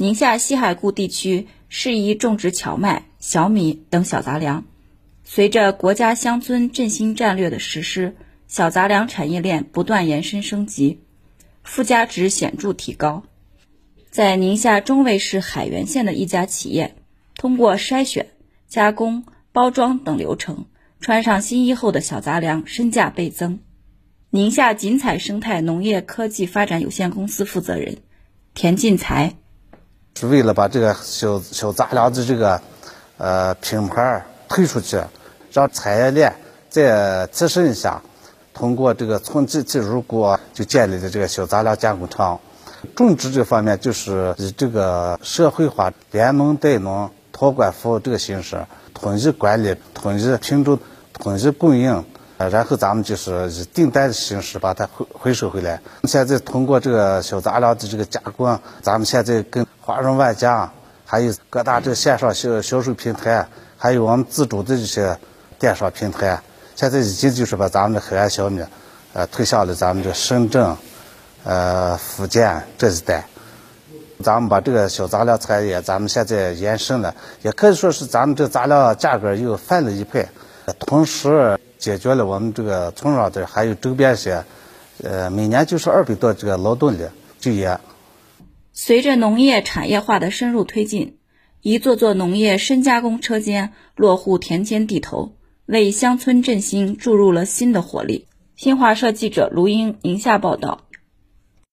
宁夏西海固地区适宜种植荞麦、小米等小杂粮。随着国家乡村振兴战略的实施，小杂粮产业链不断延伸升级，附加值显著提高。在宁夏中卫市海原县的一家企业，通过筛选、加工、包装等流程，穿上新衣后的小杂粮身价倍增。宁夏锦彩生态农业科技发展有限公司负责人田进才。是为了把这个小小杂粮的这个呃品牌推出去，让产业链再提升一下。通过这个从技技术国就建立了这个小杂粮加工厂。种植这方面就是以这个社会化联农带农托管服务这个形式，统一管理、统一品种、统一供应，然后咱们就是以订单的形式把它回回收回来。现在通过这个小杂粮的这个加工，咱们现在跟华润万家，还有各大这线上销销售平台，还有我们自主的这些电商平台，现在已经就是把咱们的海岸小米，呃，推向了咱们这深圳、呃福建这一带。咱们把这个小杂粮产业，咱们现在延伸了，也可以说是咱们这杂粮价格又翻了一倍，同时解决了我们这个村上的还有周边些，呃，每年就是二百多这个劳动力就业。随着农业产业化的深入推进，一座座农业深加工车间落户田间地头，为乡村振兴注入了新的活力。新华社记者卢英宁夏报道。